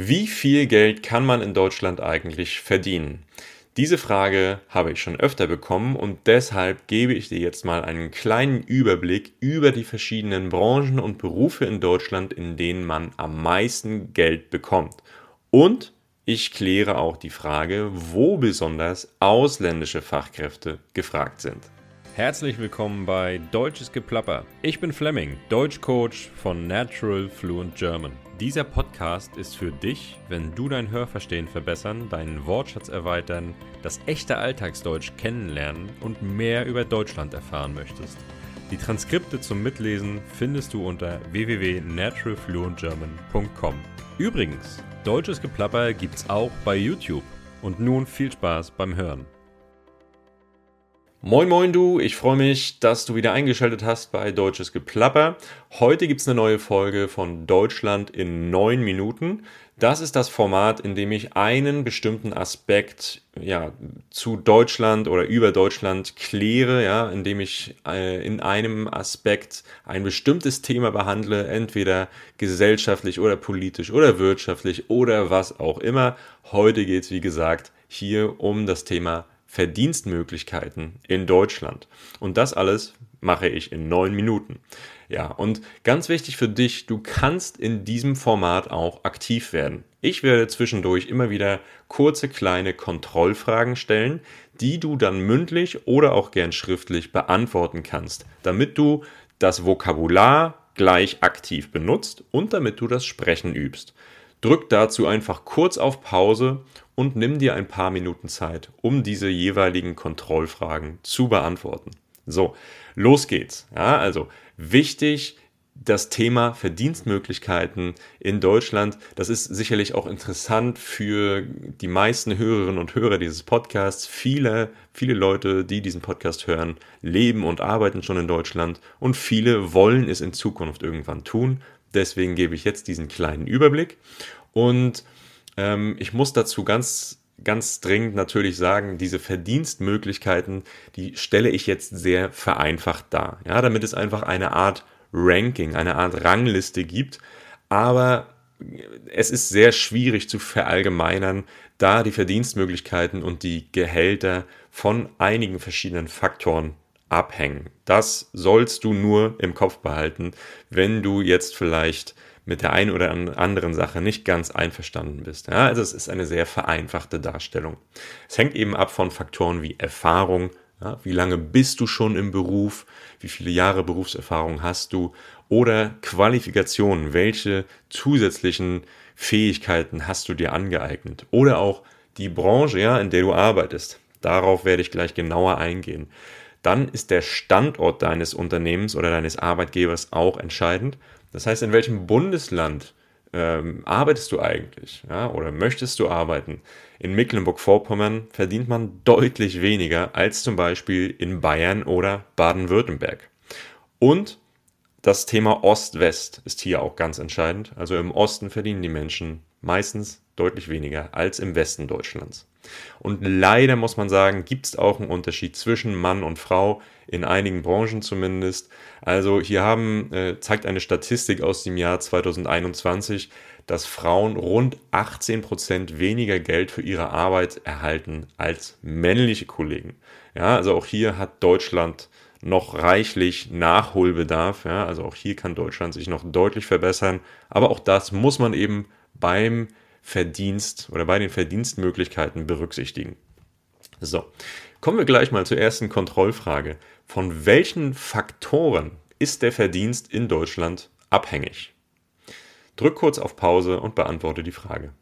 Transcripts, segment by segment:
Wie viel Geld kann man in Deutschland eigentlich verdienen? Diese Frage habe ich schon öfter bekommen und deshalb gebe ich dir jetzt mal einen kleinen Überblick über die verschiedenen Branchen und Berufe in Deutschland, in denen man am meisten Geld bekommt. Und ich kläre auch die Frage, wo besonders ausländische Fachkräfte gefragt sind. Herzlich willkommen bei Deutsches Geplapper. Ich bin Fleming, Deutschcoach von Natural Fluent German. Dieser Podcast ist für dich, wenn du dein Hörverstehen verbessern, deinen Wortschatz erweitern, das echte Alltagsdeutsch kennenlernen und mehr über Deutschland erfahren möchtest. Die Transkripte zum Mitlesen findest du unter www.naturalfluentgerman.com. Übrigens, Deutsches Geplapper gibt's auch bei YouTube. Und nun viel Spaß beim Hören. Moin moin du, ich freue mich, dass du wieder eingeschaltet hast bei Deutsches Geplapper. Heute gibt es eine neue Folge von Deutschland in neun Minuten. Das ist das Format, in dem ich einen bestimmten Aspekt ja, zu Deutschland oder über Deutschland kläre, ja, indem ich äh, in einem Aspekt ein bestimmtes Thema behandle, entweder gesellschaftlich oder politisch oder wirtschaftlich oder was auch immer. Heute geht es, wie gesagt, hier um das Thema Verdienstmöglichkeiten in Deutschland. Und das alles mache ich in neun Minuten. Ja, und ganz wichtig für dich, du kannst in diesem Format auch aktiv werden. Ich werde zwischendurch immer wieder kurze kleine Kontrollfragen stellen, die du dann mündlich oder auch gern schriftlich beantworten kannst, damit du das Vokabular gleich aktiv benutzt und damit du das Sprechen übst. Drück dazu einfach kurz auf Pause und nimm dir ein paar Minuten Zeit, um diese jeweiligen Kontrollfragen zu beantworten. So, los geht's. Ja, also wichtig, das Thema Verdienstmöglichkeiten in Deutschland, das ist sicherlich auch interessant für die meisten Hörerinnen und Hörer dieses Podcasts. Viele, viele Leute, die diesen Podcast hören, leben und arbeiten schon in Deutschland und viele wollen es in Zukunft irgendwann tun. Deswegen gebe ich jetzt diesen kleinen Überblick und ähm, ich muss dazu ganz, ganz dringend natürlich sagen, diese Verdienstmöglichkeiten, die stelle ich jetzt sehr vereinfacht dar. Ja, damit es einfach eine Art Ranking, eine Art Rangliste gibt. Aber es ist sehr schwierig zu verallgemeinern, da die Verdienstmöglichkeiten und die Gehälter von einigen verschiedenen Faktoren abhängen. Das sollst du nur im Kopf behalten, wenn du jetzt vielleicht mit der einen oder anderen Sache nicht ganz einverstanden bist. Ja, also es ist eine sehr vereinfachte Darstellung. Es hängt eben ab von Faktoren wie Erfahrung, ja, wie lange bist du schon im Beruf, wie viele Jahre Berufserfahrung hast du oder Qualifikationen, welche zusätzlichen Fähigkeiten hast du dir angeeignet oder auch die Branche, ja, in der du arbeitest. Darauf werde ich gleich genauer eingehen. Dann ist der Standort deines Unternehmens oder deines Arbeitgebers auch entscheidend das heißt, in welchem Bundesland ähm, arbeitest du eigentlich ja, oder möchtest du arbeiten? In Mecklenburg-Vorpommern verdient man deutlich weniger als zum Beispiel in Bayern oder Baden-Württemberg. Und das Thema Ost-West ist hier auch ganz entscheidend. Also im Osten verdienen die Menschen meistens deutlich weniger als im Westen Deutschlands. Und leider muss man sagen, gibt es auch einen Unterschied zwischen Mann und Frau, in einigen Branchen zumindest. Also hier haben, äh, zeigt eine Statistik aus dem Jahr 2021, dass Frauen rund 18 Prozent weniger Geld für ihre Arbeit erhalten als männliche Kollegen. Ja, also auch hier hat Deutschland noch reichlich Nachholbedarf. Ja, also auch hier kann Deutschland sich noch deutlich verbessern. Aber auch das muss man eben beim Verdienst oder bei den Verdienstmöglichkeiten berücksichtigen. So, kommen wir gleich mal zur ersten Kontrollfrage. Von welchen Faktoren ist der Verdienst in Deutschland abhängig? Drück kurz auf Pause und beantworte die Frage.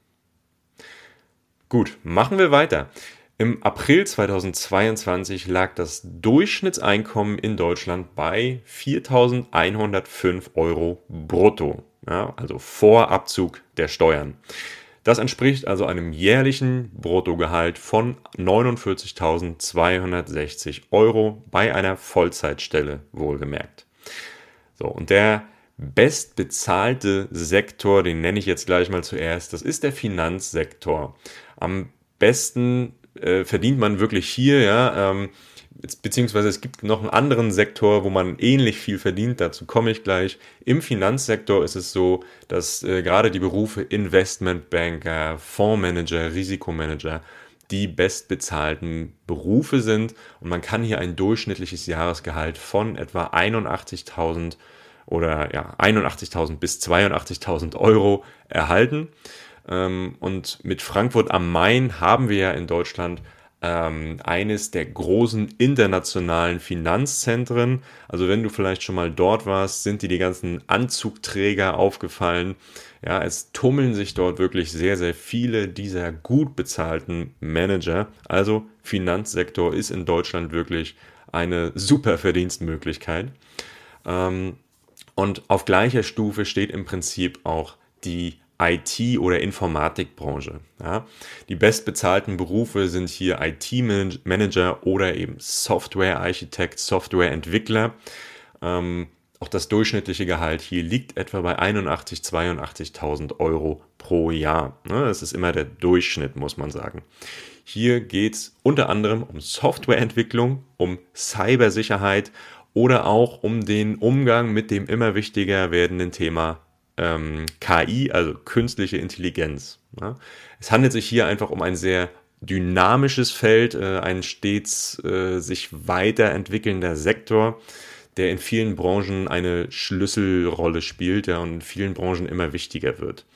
Gut, machen wir weiter. Im April 2022 lag das Durchschnittseinkommen in Deutschland bei 4.105 Euro brutto, ja, also vor Abzug der Steuern. Das entspricht also einem jährlichen Bruttogehalt von 49.260 Euro bei einer Vollzeitstelle wohlgemerkt. So, und der bestbezahlte Sektor, den nenne ich jetzt gleich mal zuerst, das ist der Finanzsektor. Am besten äh, verdient man wirklich hier, ja, ähm, beziehungsweise es gibt noch einen anderen Sektor, wo man ähnlich viel verdient, dazu komme ich gleich. Im Finanzsektor ist es so, dass äh, gerade die Berufe Investmentbanker, Fondsmanager, Risikomanager die bestbezahlten Berufe sind und man kann hier ein durchschnittliches Jahresgehalt von etwa 81.000 oder ja 81.000 bis 82.000 Euro erhalten. Ähm, und mit Frankfurt am Main haben wir ja in Deutschland ähm, eines der großen internationalen Finanzzentren. Also wenn du vielleicht schon mal dort warst, sind dir die ganzen Anzugträger aufgefallen. Ja, es tummeln sich dort wirklich sehr, sehr viele dieser gut bezahlten Manager. Also Finanzsektor ist in Deutschland wirklich eine super Verdienstmöglichkeit. Ähm, und auf gleicher Stufe steht im Prinzip auch die IT- oder Informatikbranche. Ja. Die bestbezahlten Berufe sind hier IT-Manager oder eben Software-Architekt, Softwareentwickler. Ähm, auch das durchschnittliche Gehalt hier liegt etwa bei 81.000, 82.000 Euro pro Jahr. Ne. Das ist immer der Durchschnitt, muss man sagen. Hier geht es unter anderem um Softwareentwicklung, um Cybersicherheit oder auch um den Umgang mit dem immer wichtiger werdenden Thema ähm, KI, also künstliche Intelligenz. Ja. Es handelt sich hier einfach um ein sehr dynamisches Feld, äh, ein stets äh, sich weiterentwickelnder Sektor, der in vielen Branchen eine Schlüsselrolle spielt ja, und in vielen Branchen immer wichtiger wird.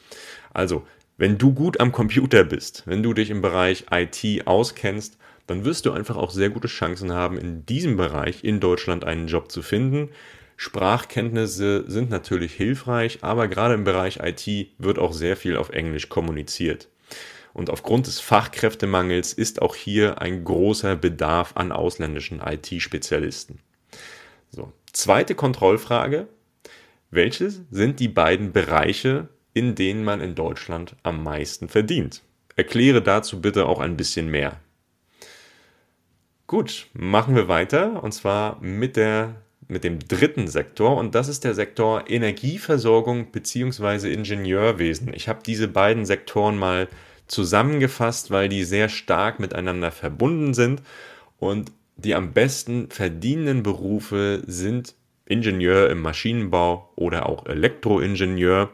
Also, wenn du gut am Computer bist, wenn du dich im Bereich IT auskennst, dann wirst du einfach auch sehr gute Chancen haben, in diesem Bereich in Deutschland einen Job zu finden. Sprachkenntnisse sind natürlich hilfreich, aber gerade im Bereich IT wird auch sehr viel auf Englisch kommuniziert. Und aufgrund des Fachkräftemangels ist auch hier ein großer Bedarf an ausländischen IT-Spezialisten. So, zweite Kontrollfrage. Welche sind die beiden Bereiche, in denen man in Deutschland am meisten verdient? Erkläre dazu bitte auch ein bisschen mehr. Gut, machen wir weiter und zwar mit der mit dem dritten Sektor und das ist der Sektor Energieversorgung bzw. Ingenieurwesen. Ich habe diese beiden Sektoren mal zusammengefasst, weil die sehr stark miteinander verbunden sind und die am besten verdienenden Berufe sind Ingenieur im Maschinenbau oder auch Elektroingenieur.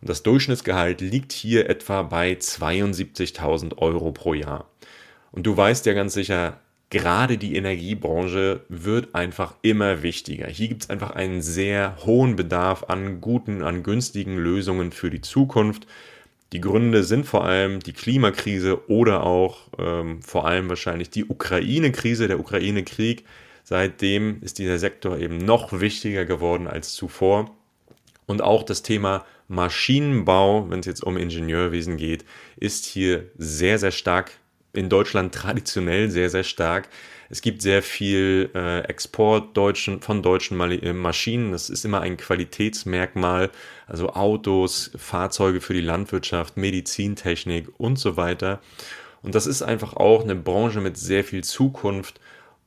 Und das Durchschnittsgehalt liegt hier etwa bei 72.000 Euro pro Jahr. Und du weißt ja ganz sicher, gerade die Energiebranche wird einfach immer wichtiger. Hier gibt es einfach einen sehr hohen Bedarf an guten, an günstigen Lösungen für die Zukunft. Die Gründe sind vor allem die Klimakrise oder auch ähm, vor allem wahrscheinlich die Ukraine-Krise, der Ukraine-Krieg. Seitdem ist dieser Sektor eben noch wichtiger geworden als zuvor. Und auch das Thema Maschinenbau, wenn es jetzt um Ingenieurwesen geht, ist hier sehr, sehr stark in Deutschland traditionell sehr, sehr stark. Es gibt sehr viel äh, Export deutschen, von deutschen äh, Maschinen. Das ist immer ein Qualitätsmerkmal. Also Autos, Fahrzeuge für die Landwirtschaft, Medizintechnik und so weiter. Und das ist einfach auch eine Branche mit sehr viel Zukunft.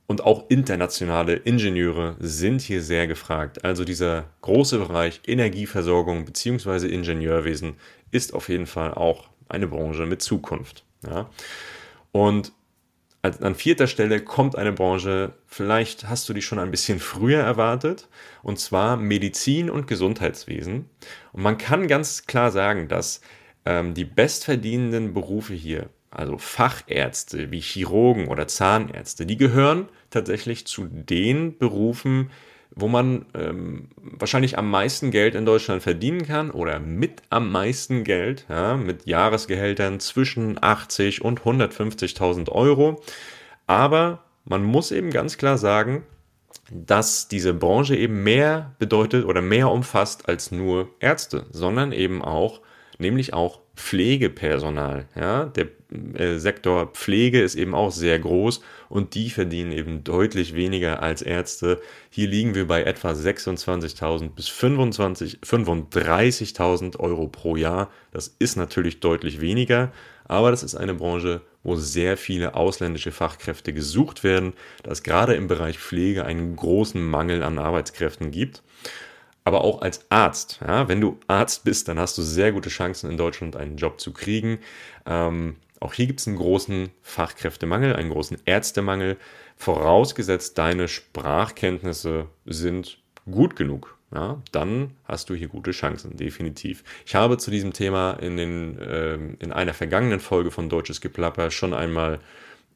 Und auch internationale Ingenieure sind hier sehr gefragt. Also dieser große Bereich Energieversorgung bzw. Ingenieurwesen ist auf jeden Fall auch eine Branche mit Zukunft. Ja. Und an vierter Stelle kommt eine Branche, vielleicht hast du die schon ein bisschen früher erwartet, und zwar Medizin und Gesundheitswesen. Und man kann ganz klar sagen, dass ähm, die bestverdienenden Berufe hier, also Fachärzte wie Chirurgen oder Zahnärzte, die gehören tatsächlich zu den Berufen, wo man ähm, wahrscheinlich am meisten Geld in Deutschland verdienen kann oder mit am meisten Geld, ja, mit Jahresgehältern zwischen 80 und 150.000 Euro. Aber man muss eben ganz klar sagen, dass diese Branche eben mehr bedeutet oder mehr umfasst als nur Ärzte, sondern eben auch, nämlich auch Pflegepersonal. Ja, der äh, Sektor Pflege ist eben auch sehr groß und die verdienen eben deutlich weniger als Ärzte. Hier liegen wir bei etwa 26.000 bis 25, 35.000 Euro pro Jahr. Das ist natürlich deutlich weniger, aber das ist eine Branche, wo sehr viele ausländische Fachkräfte gesucht werden, da es gerade im Bereich Pflege einen großen Mangel an Arbeitskräften gibt aber auch als Arzt. Ja, wenn du Arzt bist, dann hast du sehr gute Chancen in Deutschland einen Job zu kriegen. Ähm, Auch hier gibt es einen großen Fachkräftemangel, einen großen Ärztemangel, vorausgesetzt deine Sprachkenntnisse sind gut genug. Ja, dann hast du hier gute Chancen, definitiv. Ich habe zu diesem Thema in, den, äh, in einer vergangenen Folge von Deutsches Geplapper schon einmal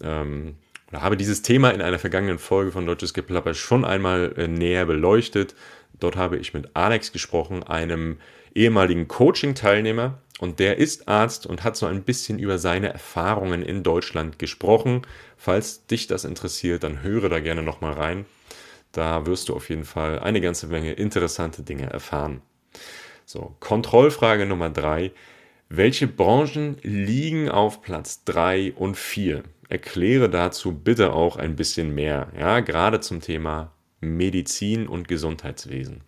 ähm, oder habe dieses Thema in einer vergangenen Folge von Deutsches Geplapper schon einmal äh, näher beleuchtet. Dort habe ich mit Alex gesprochen, einem ehemaligen Coaching-Teilnehmer. Und der ist Arzt und hat so ein bisschen über seine Erfahrungen in Deutschland gesprochen. Falls dich das interessiert, dann höre da gerne nochmal rein. Da wirst du auf jeden Fall eine ganze Menge interessante Dinge erfahren. So, Kontrollfrage Nummer drei. Welche Branchen liegen auf Platz drei und vier? Erkläre dazu bitte auch ein bisschen mehr, ja, gerade zum Thema Medizin und Gesundheitswesen.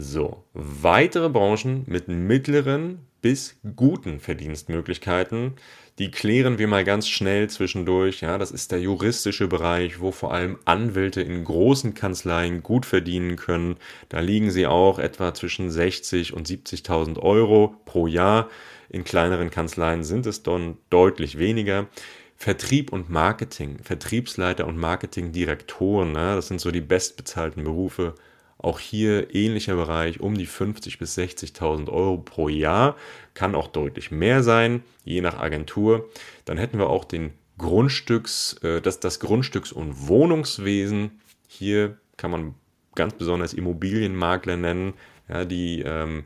So, weitere Branchen mit mittleren bis guten Verdienstmöglichkeiten, die klären wir mal ganz schnell zwischendurch. Ja, das ist der juristische Bereich, wo vor allem Anwälte in großen Kanzleien gut verdienen können. Da liegen sie auch etwa zwischen 60 und 70.000 Euro pro Jahr. In kleineren Kanzleien sind es dann deutlich weniger. Vertrieb und Marketing, Vertriebsleiter und Marketingdirektoren, ne, das sind so die bestbezahlten Berufe. Auch hier ähnlicher Bereich, um die 50.000 bis 60.000 Euro pro Jahr, kann auch deutlich mehr sein, je nach Agentur. Dann hätten wir auch den Grundstücks, äh, das, das Grundstücks- und Wohnungswesen. Hier kann man ganz besonders Immobilienmakler nennen, ja, die ähm,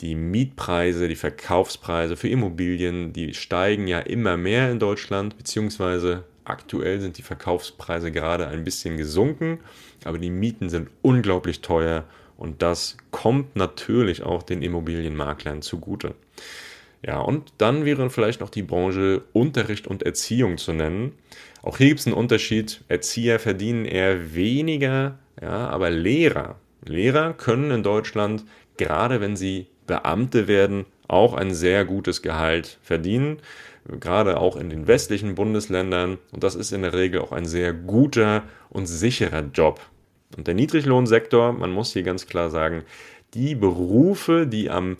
die Mietpreise, die Verkaufspreise für Immobilien, die steigen ja immer mehr in Deutschland, beziehungsweise aktuell sind die Verkaufspreise gerade ein bisschen gesunken, aber die Mieten sind unglaublich teuer und das kommt natürlich auch den Immobilienmaklern zugute. Ja, und dann wäre vielleicht noch die Branche Unterricht und Erziehung zu nennen. Auch hier gibt es einen Unterschied. Erzieher verdienen eher weniger, ja, aber Lehrer, Lehrer können in Deutschland, gerade wenn sie Beamte werden, auch ein sehr gutes Gehalt verdienen, gerade auch in den westlichen Bundesländern. Und das ist in der Regel auch ein sehr guter und sicherer Job. Und der Niedriglohnsektor, man muss hier ganz klar sagen, die Berufe, die am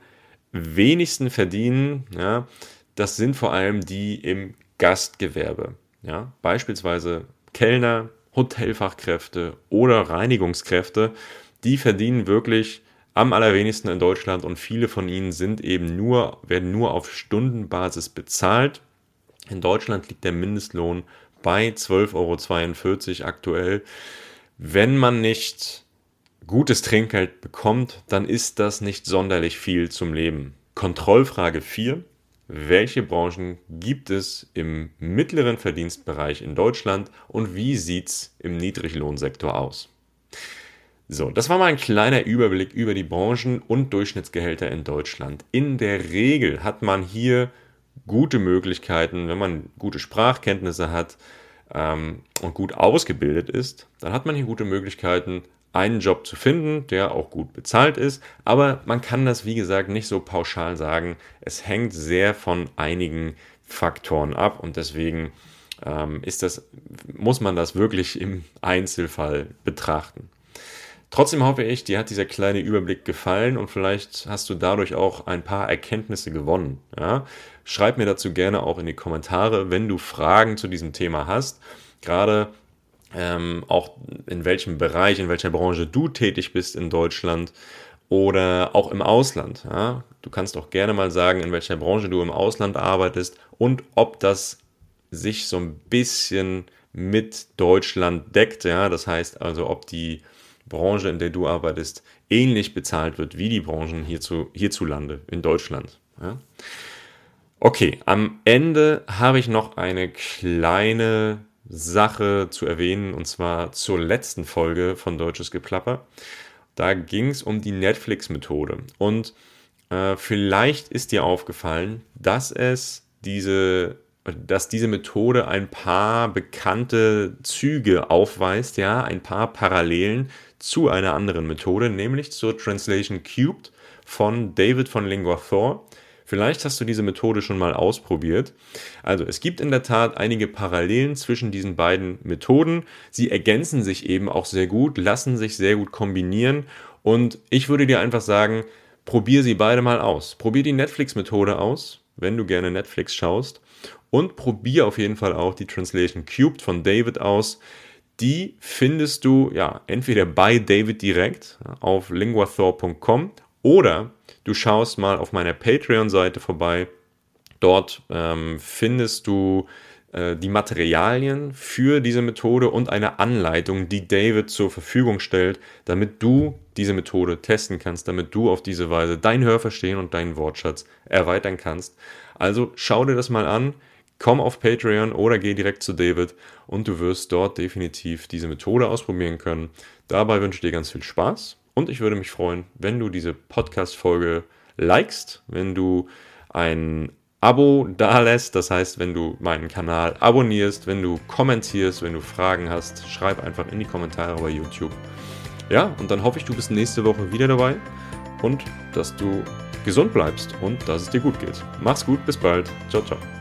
wenigsten verdienen, ja, das sind vor allem die im Gastgewerbe. Ja, beispielsweise Kellner, Hotelfachkräfte oder Reinigungskräfte, die verdienen wirklich am allerwenigsten in Deutschland und viele von ihnen sind eben nur, werden nur auf Stundenbasis bezahlt. In Deutschland liegt der Mindestlohn bei 12,42 Euro aktuell. Wenn man nicht gutes Trinkgeld bekommt, dann ist das nicht sonderlich viel zum Leben. Kontrollfrage 4. Welche Branchen gibt es im mittleren Verdienstbereich in Deutschland und wie sieht es im Niedriglohnsektor aus? So, das war mal ein kleiner Überblick über die Branchen und Durchschnittsgehälter in Deutschland. In der Regel hat man hier gute Möglichkeiten, wenn man gute Sprachkenntnisse hat ähm, und gut ausgebildet ist, dann hat man hier gute Möglichkeiten, einen Job zu finden, der auch gut bezahlt ist. Aber man kann das, wie gesagt, nicht so pauschal sagen. Es hängt sehr von einigen Faktoren ab und deswegen ähm, ist das, muss man das wirklich im Einzelfall betrachten. Trotzdem hoffe ich, dir hat dieser kleine Überblick gefallen und vielleicht hast du dadurch auch ein paar Erkenntnisse gewonnen. Ja? Schreib mir dazu gerne auch in die Kommentare, wenn du Fragen zu diesem Thema hast. Gerade ähm, auch in welchem Bereich, in welcher Branche du tätig bist in Deutschland oder auch im Ausland. Ja? Du kannst auch gerne mal sagen, in welcher Branche du im Ausland arbeitest und ob das sich so ein bisschen mit Deutschland deckt. Ja? Das heißt also, ob die Branche, in der du arbeitest, ähnlich bezahlt wird wie die Branchen hierzu, hierzulande in Deutschland. Ja? Okay, am Ende habe ich noch eine kleine Sache zu erwähnen und zwar zur letzten Folge von Deutsches Geplapper. Da ging es um die Netflix-Methode und äh, vielleicht ist dir aufgefallen, dass es diese dass diese Methode ein paar bekannte Züge aufweist, ja, ein paar Parallelen zu einer anderen Methode, nämlich zur Translation Cubed von David von Linguathor. Vielleicht hast du diese Methode schon mal ausprobiert. Also es gibt in der Tat einige Parallelen zwischen diesen beiden Methoden. Sie ergänzen sich eben auch sehr gut, lassen sich sehr gut kombinieren und ich würde dir einfach sagen, probier sie beide mal aus. Probier die Netflix-Methode aus wenn du gerne Netflix schaust. Und probier auf jeden Fall auch die Translation Cubed von David aus. Die findest du ja entweder bei David direkt auf linguathor.com oder du schaust mal auf meiner Patreon-Seite vorbei. Dort ähm, findest du äh, die Materialien für diese Methode und eine Anleitung, die David zur Verfügung stellt, damit du diese Methode testen kannst, damit du auf diese Weise dein Hörverstehen und deinen Wortschatz erweitern kannst. Also schau dir das mal an, komm auf Patreon oder geh direkt zu David und du wirst dort definitiv diese Methode ausprobieren können. Dabei wünsche ich dir ganz viel Spaß und ich würde mich freuen, wenn du diese Podcast-Folge likest, wenn du ein Abo dalässt. Das heißt, wenn du meinen Kanal abonnierst, wenn du kommentierst, wenn du Fragen hast, schreib einfach in die Kommentare bei YouTube. Ja, und dann hoffe ich, du bist nächste Woche wieder dabei und dass du gesund bleibst und dass es dir gut geht. Mach's gut, bis bald. Ciao, ciao.